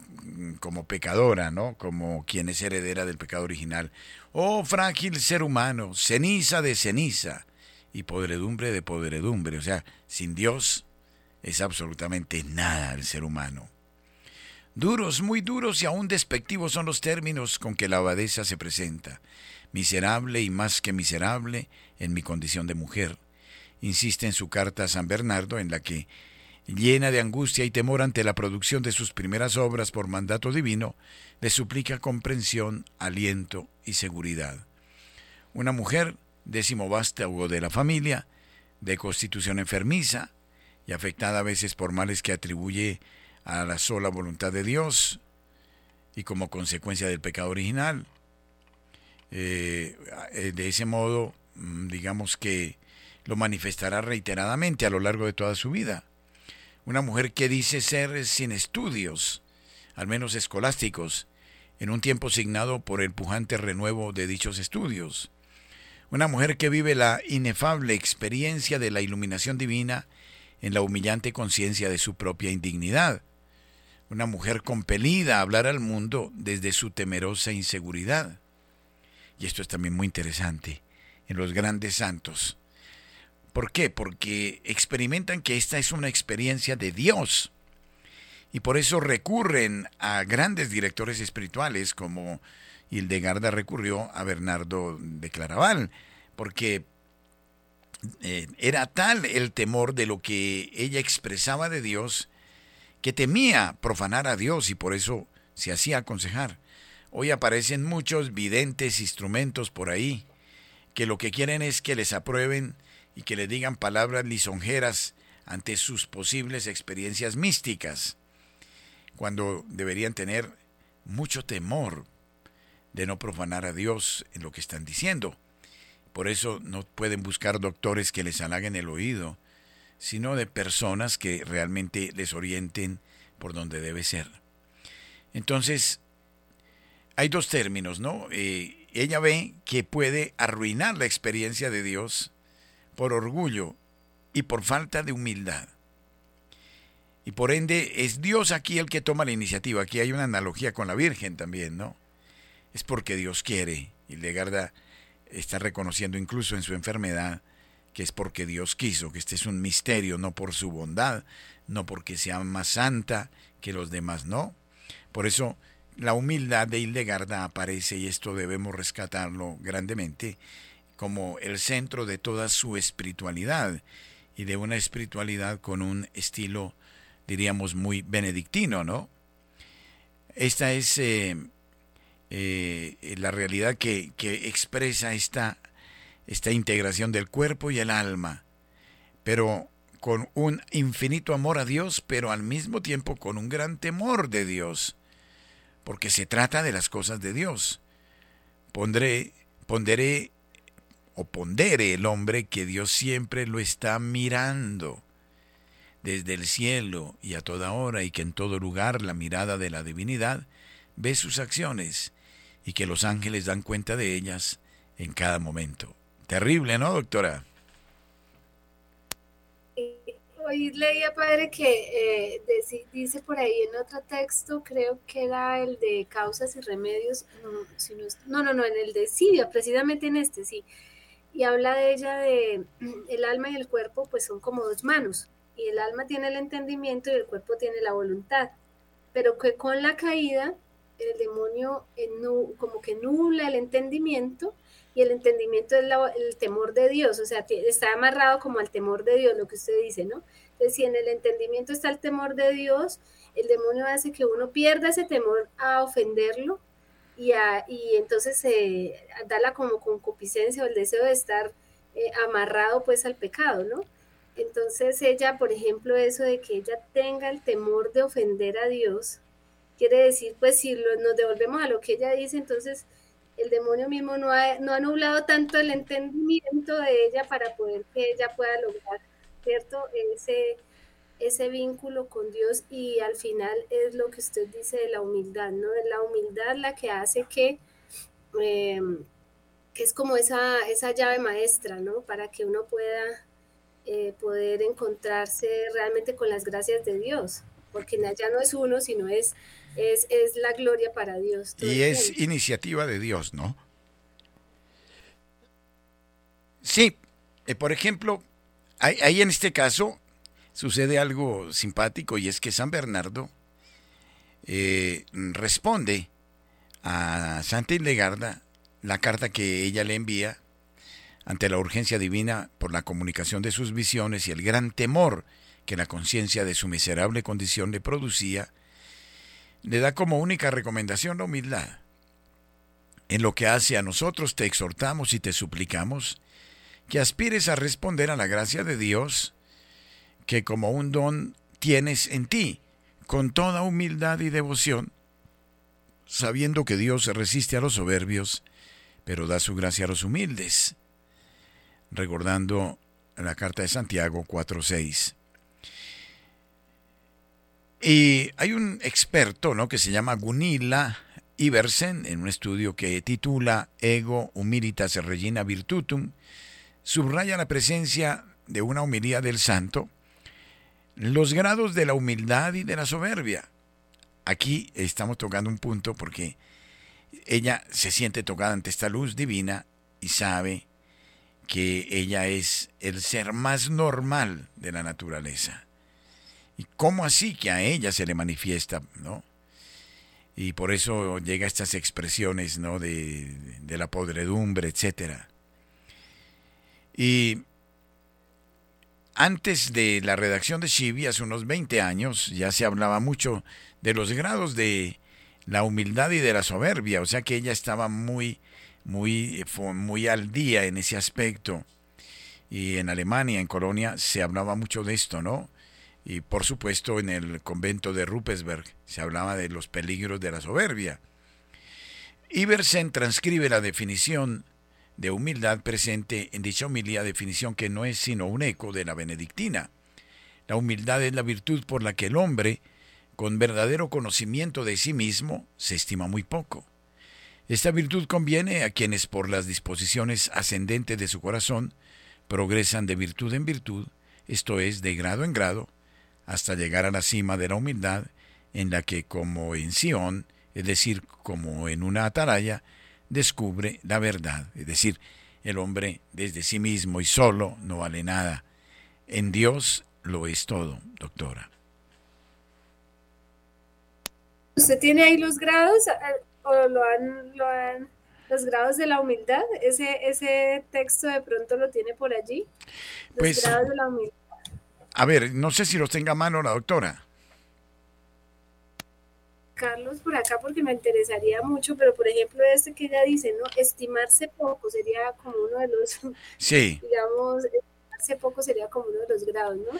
como pecadora, ¿no? Como quien es heredera del pecado original. Oh frágil ser humano, ceniza de ceniza y podredumbre de podredumbre. O sea, sin Dios es absolutamente nada el ser humano. Duros, muy duros y aún despectivos son los términos con que la abadesa se presenta. Miserable y más que miserable en mi condición de mujer. Insiste en su carta a San Bernardo en la que llena de angustia y temor ante la producción de sus primeras obras por mandato divino, le suplica comprensión, aliento y seguridad. Una mujer, décimo vástago de la familia, de constitución enfermiza y afectada a veces por males que atribuye a la sola voluntad de Dios y como consecuencia del pecado original. Eh, de ese modo, mm, digamos que lo manifestará reiteradamente a lo largo de toda su vida una mujer que dice ser sin estudios, al menos escolásticos, en un tiempo signado por el pujante renuevo de dichos estudios. Una mujer que vive la inefable experiencia de la iluminación divina en la humillante conciencia de su propia indignidad. Una mujer compelida a hablar al mundo desde su temerosa inseguridad. Y esto es también muy interesante en los grandes santos. ¿Por qué? Porque experimentan que esta es una experiencia de Dios. Y por eso recurren a grandes directores espirituales como Hildegarda recurrió a Bernardo de Claraval, porque eh, era tal el temor de lo que ella expresaba de Dios que temía profanar a Dios y por eso se hacía aconsejar. Hoy aparecen muchos videntes instrumentos por ahí que lo que quieren es que les aprueben y que le digan palabras lisonjeras ante sus posibles experiencias místicas, cuando deberían tener mucho temor de no profanar a Dios en lo que están diciendo. Por eso no pueden buscar doctores que les halaguen el oído, sino de personas que realmente les orienten por donde debe ser. Entonces, hay dos términos, ¿no? Eh, ella ve que puede arruinar la experiencia de Dios por orgullo y por falta de humildad. Y por ende es Dios aquí el que toma la iniciativa. Aquí hay una analogía con la Virgen también, ¿no? Es porque Dios quiere. Y Legarda está reconociendo incluso en su enfermedad que es porque Dios quiso, que este es un misterio, no por su bondad, no porque sea más santa que los demás, no. Por eso la humildad de Hildegarda aparece y esto debemos rescatarlo grandemente como el centro de toda su espiritualidad y de una espiritualidad con un estilo, diríamos, muy benedictino, ¿no? Esta es eh, eh, la realidad que, que, expresa esta, esta integración del cuerpo y el alma, pero con un infinito amor a Dios, pero al mismo tiempo con un gran temor de Dios, porque se trata de las cosas de Dios. Pondré, ponderé o pondere el hombre que Dios siempre lo está mirando desde el cielo y a toda hora y que en todo lugar la mirada de la divinidad ve sus acciones y que los ángeles dan cuenta de ellas en cada momento. Terrible, ¿no, doctora? Hoy leía, padre, que eh, dice por ahí en otro texto, creo que era el de causas y remedios, no, no, no, en el de Sidia, precisamente en este, sí, y habla de ella de el alma y el cuerpo pues son como dos manos y el alma tiene el entendimiento y el cuerpo tiene la voluntad pero que con la caída el demonio como que nula el entendimiento y el entendimiento es el temor de Dios, o sea, está amarrado como al temor de Dios, lo que usted dice, ¿no? Entonces, si en el entendimiento está el temor de Dios, el demonio hace que uno pierda ese temor a ofenderlo y, y entonces eh, darla como concupiscencia o el deseo de estar eh, amarrado pues al pecado, ¿no? Entonces ella, por ejemplo, eso de que ella tenga el temor de ofender a Dios, quiere decir, pues si nos devolvemos a lo que ella dice, entonces el demonio mismo no ha, no ha nublado tanto el entendimiento de ella para poder que ella pueda lograr, ¿cierto? Ese, ese vínculo con Dios y al final es lo que usted dice de la humildad, ¿no? Es la humildad la que hace que, em, que es como esa, esa llave maestra, ¿no? Para que uno pueda eh, poder encontrarse realmente con las gracias de Dios, porque ya no es uno, sino es, es, es la gloria para Dios. Y es iniciativa de Dios, ¿no? Sí, eh, por ejemplo, ahí en este caso sucede algo simpático y es que San Bernardo eh, responde a Santa Hildegarda la carta que ella le envía ante la urgencia divina por la comunicación de sus visiones y el gran temor que la conciencia de su miserable condición le producía, le da como única recomendación la humildad. En lo que hace a nosotros te exhortamos y te suplicamos que aspires a responder a la gracia de Dios que como un don tienes en ti, con toda humildad y devoción, sabiendo que Dios resiste a los soberbios, pero da su gracia a los humildes. Recordando la carta de Santiago 4.6. Y hay un experto ¿no? que se llama Gunilla Iversen, en un estudio que titula Ego Humilitas Regina Virtutum, subraya la presencia de una humildad del santo los grados de la humildad y de la soberbia. Aquí estamos tocando un punto porque ella se siente tocada ante esta luz divina y sabe que ella es el ser más normal de la naturaleza. ¿Y cómo así que a ella se le manifiesta, no? Y por eso llega estas expresiones, ¿no? De, de la podredumbre, etcétera. Y antes de la redacción de Chibi, hace unos 20 años, ya se hablaba mucho de los grados de la humildad y de la soberbia, o sea que ella estaba muy, muy, muy al día en ese aspecto. Y en Alemania, en Colonia, se hablaba mucho de esto, ¿no? Y por supuesto en el convento de Rupesberg se hablaba de los peligros de la soberbia. Iversen transcribe la definición de humildad presente en dicha humilía, definición que no es sino un eco de la benedictina. La humildad es la virtud por la que el hombre, con verdadero conocimiento de sí mismo, se estima muy poco. Esta virtud conviene a quienes por las disposiciones ascendentes de su corazón progresan de virtud en virtud, esto es, de grado en grado, hasta llegar a la cima de la humildad, en la que como en Sión, es decir, como en una atalaya, descubre la verdad. Es decir, el hombre desde sí mismo y solo no vale nada. En Dios lo es todo, doctora. ¿Usted tiene ahí los grados eh, o lo han, lo han los grados de la humildad? Ese, ese texto de pronto lo tiene por allí. Los pues, grados de la humildad. A ver, no sé si los tenga a mano la doctora. Carlos por acá porque me interesaría mucho, pero por ejemplo este que ella dice, ¿no? Estimarse poco sería como uno de los, sí. digamos, estimarse poco sería como uno de los grados, ¿no?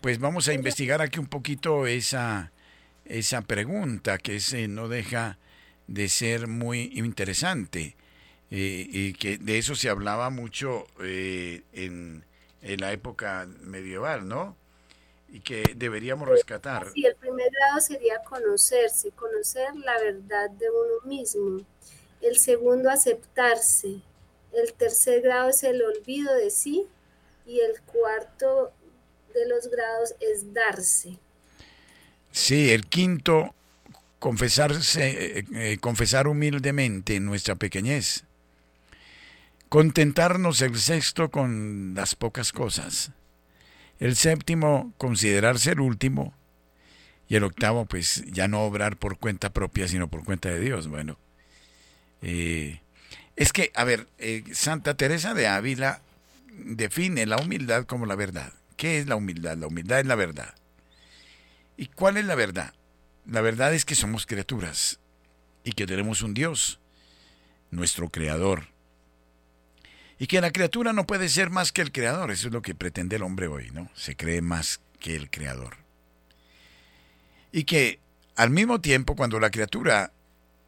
Pues vamos a investigar aquí un poquito esa, esa pregunta que se no deja de ser muy interesante eh, y que de eso se hablaba mucho eh, en, en la época medieval, ¿no? y que deberíamos rescatar. Sí, el primer grado sería conocerse, conocer la verdad de uno mismo. El segundo, aceptarse. El tercer grado es el olvido de sí. Y el cuarto de los grados es darse. Sí, el quinto, confesarse, eh, eh, confesar humildemente nuestra pequeñez. Contentarnos el sexto con las pocas cosas. El séptimo, considerarse el último. Y el octavo, pues ya no obrar por cuenta propia, sino por cuenta de Dios. Bueno, eh, es que, a ver, eh, Santa Teresa de Ávila define la humildad como la verdad. ¿Qué es la humildad? La humildad es la verdad. ¿Y cuál es la verdad? La verdad es que somos criaturas y que tenemos un Dios, nuestro Creador, y que la criatura no puede ser más que el creador, eso es lo que pretende el hombre hoy, ¿no? Se cree más que el creador. Y que al mismo tiempo cuando la criatura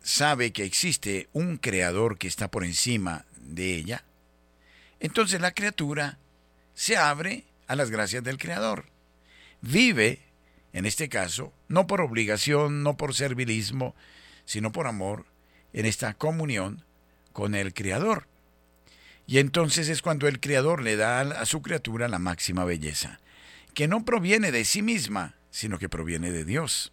sabe que existe un creador que está por encima de ella, entonces la criatura se abre a las gracias del creador. Vive, en este caso, no por obligación, no por servilismo, sino por amor, en esta comunión con el creador Y entonces es cuando el Creador le da a su criatura la máxima belleza, que no proviene de sí misma, sino que proviene de Dios.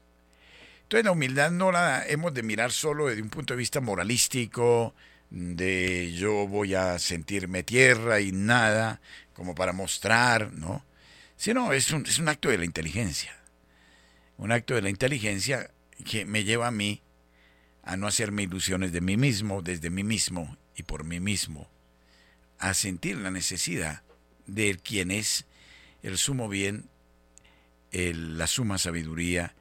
Entonces la humildad no la hemos de mirar solo desde un punto de vista moralístico, de yo voy a sentirme tierra y nada, como para mostrar, ¿no? Sino es un, es un acto de la inteligencia. Un acto de la inteligencia que me lleva a mí a no hacerme ilusiones de mí mismo, desde mí mismo y por mí mismo, a sentir la necesidad de quien es el sumo bien, la suma sabiduría,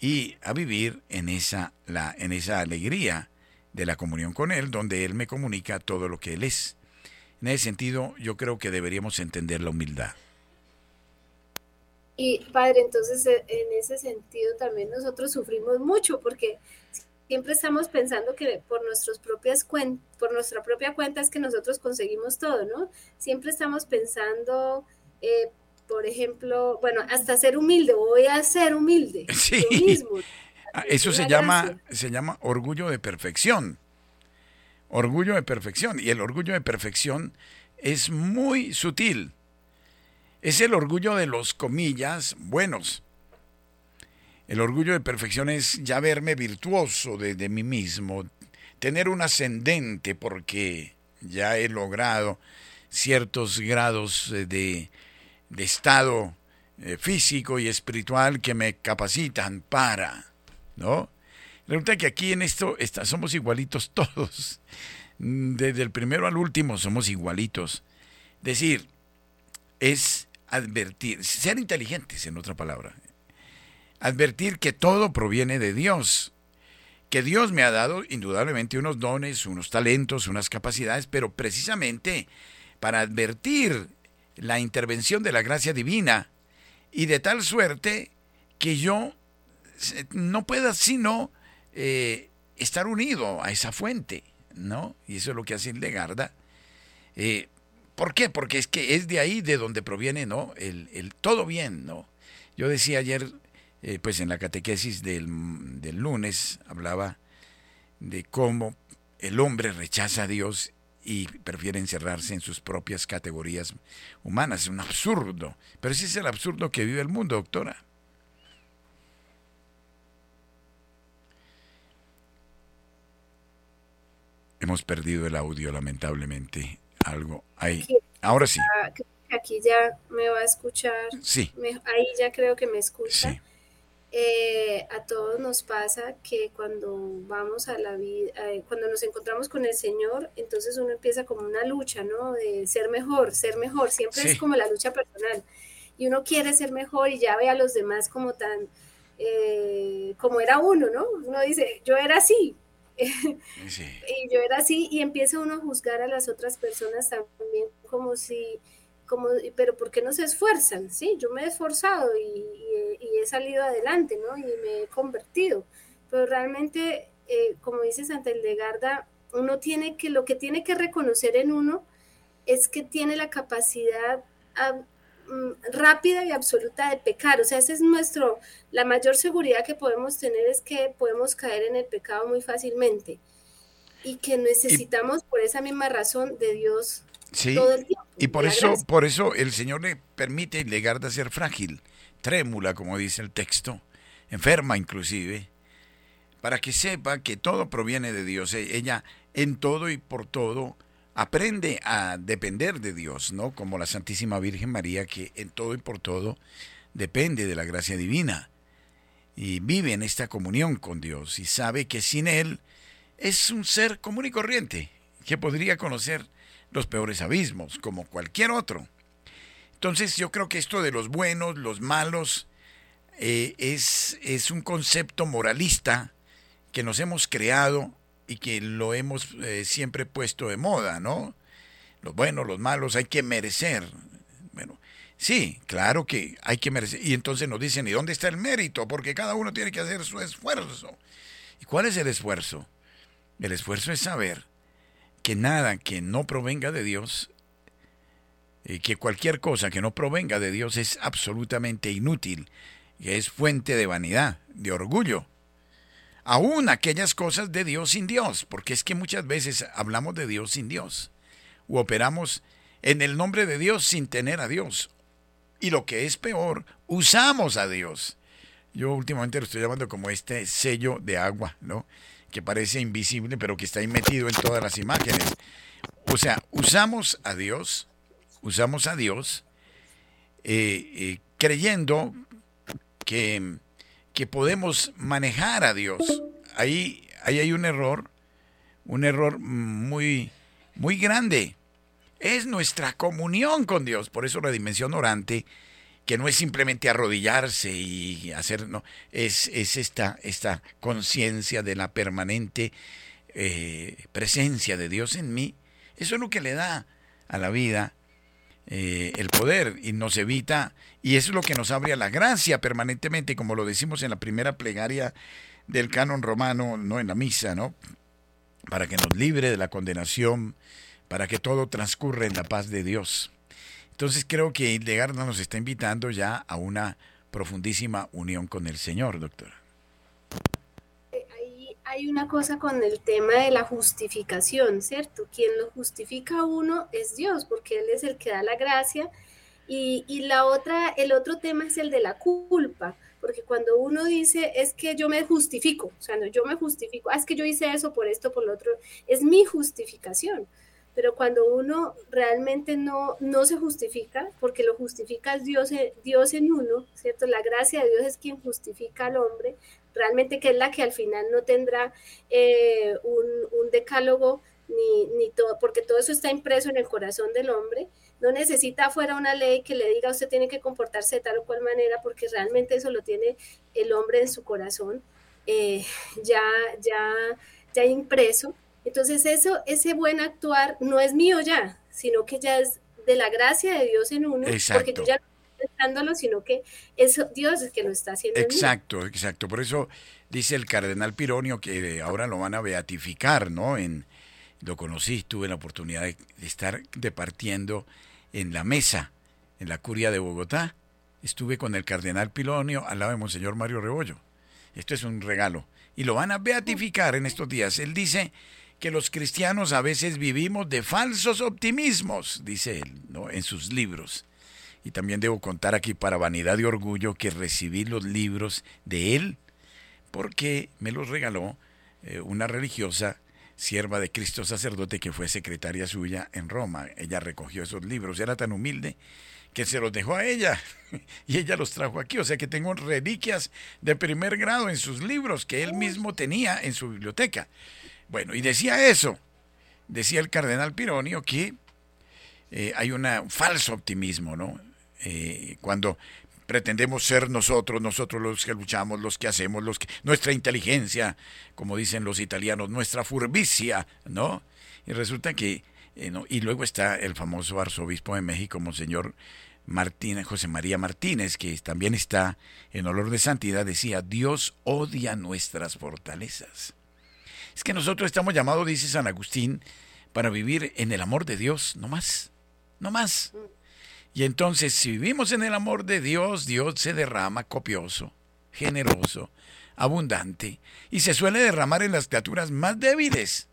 y a vivir en esa, la, en esa alegría de la comunión con Él, donde Él me comunica todo lo que Él es. En ese sentido, yo creo que deberíamos entender la humildad. Y Padre, entonces en ese sentido también nosotros sufrimos mucho porque siempre estamos pensando que por nuestras propias por nuestra propia cuenta es que nosotros conseguimos todo, ¿no? Siempre estamos pensando, eh, por ejemplo, bueno, hasta ser humilde, voy a ser humilde. Sí. mismo. Ah, eso se llama, se llama orgullo de perfección. Orgullo de perfección. Y el orgullo de perfección es muy sutil. Es el orgullo de los comillas buenos. El orgullo de perfección es ya verme virtuoso de, de mí mismo, tener un ascendente porque ya he logrado ciertos grados eh, de, de estado eh, físico y espiritual que me capacitan para, ¿no? Resulta que aquí en esto está, somos igualitos todos. Desde el primero al último somos igualitos. Decir, es advertir, ser inteligentes en otra palabra. Advertir que todo proviene de Dios. Que Dios me ha dado indudablemente unos dones, unos talentos, unas capacidades, pero precisamente para advertir la intervención de la gracia divina y de tal suerte que yo no pueda sino eh, estar unido a esa fuente, ¿no? Y eso es lo que hace Legarda. Eh, ¿Por qué? Porque es que es de ahí de donde proviene, ¿no? El, el todo bien, ¿no? Yo decía ayer, eh, pues en la catequesis del, del lunes, hablaba de cómo el hombre rechaza a Dios y prefiere encerrarse en sus propias categorías humanas. Es un absurdo. Pero ese es el absurdo que vive el mundo, doctora. Hemos perdido el audio, lamentablemente. Algo ahí. Ahora sí. Aquí ya me va a escuchar. Sí. ahí ya creo que me escucha. Sí. Eh, a todos nos pasa que cuando vamos a la vida, eh, cuando nos encontramos con el Señor, entonces uno empieza como una lucha, ¿no? De ser mejor, ser mejor, siempre es como la lucha personal. Y uno quiere ser mejor y ya ve a los demás como tan, eh, como era uno, ¿no? Uno dice, yo era así. y yo era así y empieza uno a juzgar a las otras personas también como si como, pero ¿por qué no se esfuerzan? Sí, yo me he esforzado y, he salido adelante, ¿no? Y me he convertido. Pero realmente, eh, como dice Santa Hildegarda, uno tiene que, lo que tiene que reconocer en uno es que tiene la capacidad mm, rápida y absoluta de pecar. O sea, esa es nuestro, la mayor seguridad que podemos tener es que podemos caer en el pecado muy fácilmente y que necesitamos por esa misma razón de Dios Sí, y por eso, por eso el Señor le permite a ser frágil, trémula, como dice el texto, enferma inclusive, para que sepa que todo proviene de Dios. E, ella en todo y por todo aprende a depender de Dios, ¿no? Como la Santísima Virgen María, que en todo y por todo depende de la gracia divina y vive en esta comunión con Dios y sabe que sin Él es un ser común y corriente que podría conocer los peores abismos, como cualquier otro. Entonces yo creo que esto de los buenos, los malos, eh, es, es, un concepto moralista que nos hemos creado y que lo hemos eh, siempre puesto de moda, ¿no? Los buenos, los malos, hay que merecer. Bueno, sí, claro que hay que merecer. Y entonces nos dicen, ¿y dónde está el mérito? Porque cada uno tiene que hacer su esfuerzo. ¿Y cuál es el esfuerzo? El esfuerzo es saber que nada que no provenga de Dios, eh, que cualquier cosa que no provenga de Dios es absolutamente inútil, y es fuente de vanidad, de orgullo. Aún aquellas cosas de Dios sin Dios, porque es que muchas veces hablamos de Dios sin Dios, u operamos en el nombre de Dios sin tener a Dios. Y lo que es peor, usamos a Dios. Yo últimamente lo estoy llamando como este sello de agua, ¿no? Que parece invisible, pero que está ahí metido en todas las imágenes. O sea, usamos a Dios, usamos a Dios, eh, eh, creyendo que, que podemos manejar a Dios. Ahí, ahí hay un error, un error muy, muy grande. Es nuestra comunión con Dios. Por eso la dimensión orante, que no es simplemente arrodillarse y hacer, no, es, es esta, esta conciencia de la permanente eh, presencia de Dios en mí. Eso es lo que le da a la vida eh, el poder y nos evita, y eso es lo que nos abre a la gracia permanentemente, como lo decimos en la primera plegaria del canon romano, no en la misa, ¿no? Para que nos libre de la condenación, para que todo transcurra en la paz de Dios. Entonces creo que Hildegarda nos está invitando ya a una profundísima unión con el Señor, doctora. Ahí hay una cosa con el tema de la justificación, ¿cierto? Quien lo justifica a uno es Dios, porque Él es el que da la gracia. Y, y la otra, el otro tema es el de la culpa porque cuando uno dice es que yo me justifico, o sea, no, yo me justifico, ah, es que yo hice eso por esto, por lo otro, es mi justificación. Pero cuando uno realmente no, no se justifica, porque lo justifica Dios, Dios en uno, ¿cierto? La gracia de Dios es quien justifica al hombre, realmente que es la que al final no tendrá eh, un, un, decálogo ni, ni todo, porque todo eso está impreso en el corazón del hombre, no necesita fuera una ley que le diga usted tiene que comportarse de tal o cual manera, porque realmente eso lo tiene el hombre en su corazón eh, ya, ya, ya impreso. Entonces eso, ese buen actuar no es mío ya, sino que ya es de la gracia de Dios en uno, exacto. porque yo ya pensándolo, sino que es Dios el que lo está haciendo. Exacto, exacto. Por eso dice el cardenal Pironio que ahora lo van a beatificar, ¿no? En, lo conocí, tuve la oportunidad de, de estar departiendo en la mesa, en la curia de Bogotá. Estuve con el cardenal Pilonio al lado de Monseñor Mario Rebollo. Esto es un regalo. Y lo van a beatificar en estos días. Él dice que los cristianos a veces vivimos de falsos optimismos, dice él, ¿no? en sus libros. Y también debo contar aquí para vanidad y orgullo que recibí los libros de él porque me los regaló eh, una religiosa sierva de Cristo sacerdote que fue secretaria suya en Roma. Ella recogió esos libros, era tan humilde que se los dejó a ella y ella los trajo aquí. O sea que tengo reliquias de primer grado en sus libros que él mismo tenía en su biblioteca. Bueno, y decía eso, decía el cardenal Pironio que eh, hay un falso optimismo, ¿no? Eh, cuando pretendemos ser nosotros, nosotros los que luchamos, los que hacemos, los que nuestra inteligencia, como dicen los italianos, nuestra furbicia, ¿no? Y resulta que eh, ¿no? y luego está el famoso arzobispo de México, Monseñor Martínez, José María Martínez, que también está en olor de santidad, decía, Dios odia nuestras fortalezas. Es que nosotros estamos llamados, dice San Agustín, para vivir en el amor de Dios, no más, no más. Y entonces, si vivimos en el amor de Dios, Dios se derrama copioso, generoso, abundante, y se suele derramar en las criaturas más débiles,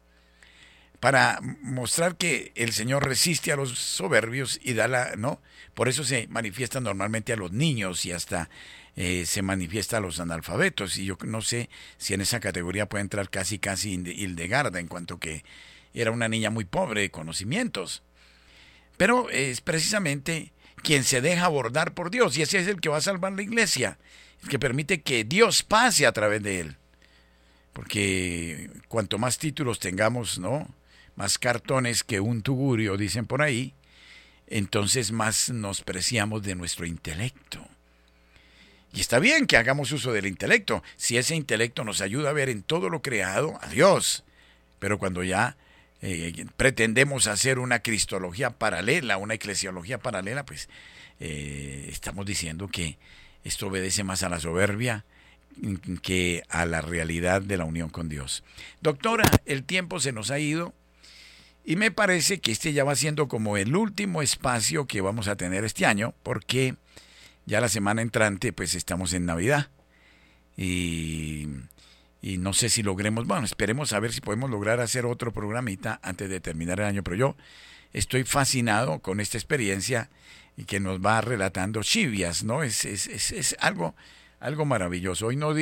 para mostrar que el Señor resiste a los soberbios y da la, ¿no? Por eso se manifiesta normalmente a los niños y hasta eh, se manifiesta a los analfabetos. Y yo no sé si en esa categoría puede entrar casi, casi Hildegarda, en cuanto que era una niña muy pobre de conocimientos. Pero es precisamente quien se deja abordar por Dios y ese es el que va a salvar la iglesia, el que permite que Dios pase a través de él. Porque cuanto más títulos tengamos, ¿no? Más cartones que un tugurio, dicen por ahí, entonces más nos preciamos de nuestro intelecto. Y está bien que hagamos uso del intelecto, si ese intelecto nos ayuda a ver en todo lo creado a Dios. Pero cuando ya eh, pretendemos hacer una cristología paralela, una eclesiología paralela, pues eh, estamos diciendo que esto obedece más a la soberbia que a la realidad de la unión con Dios. Doctora, el tiempo se nos ha ido y me parece que este ya va siendo como el último espacio que vamos a tener este año, porque ya la semana entrante pues estamos en Navidad y y no sé si logremos, bueno, esperemos a ver si podemos lograr hacer otro programita antes de terminar el año, pero yo estoy fascinado con esta experiencia y que nos va relatando Chivias, ¿no? Es, es, es, es algo, algo maravilloso. Hoy no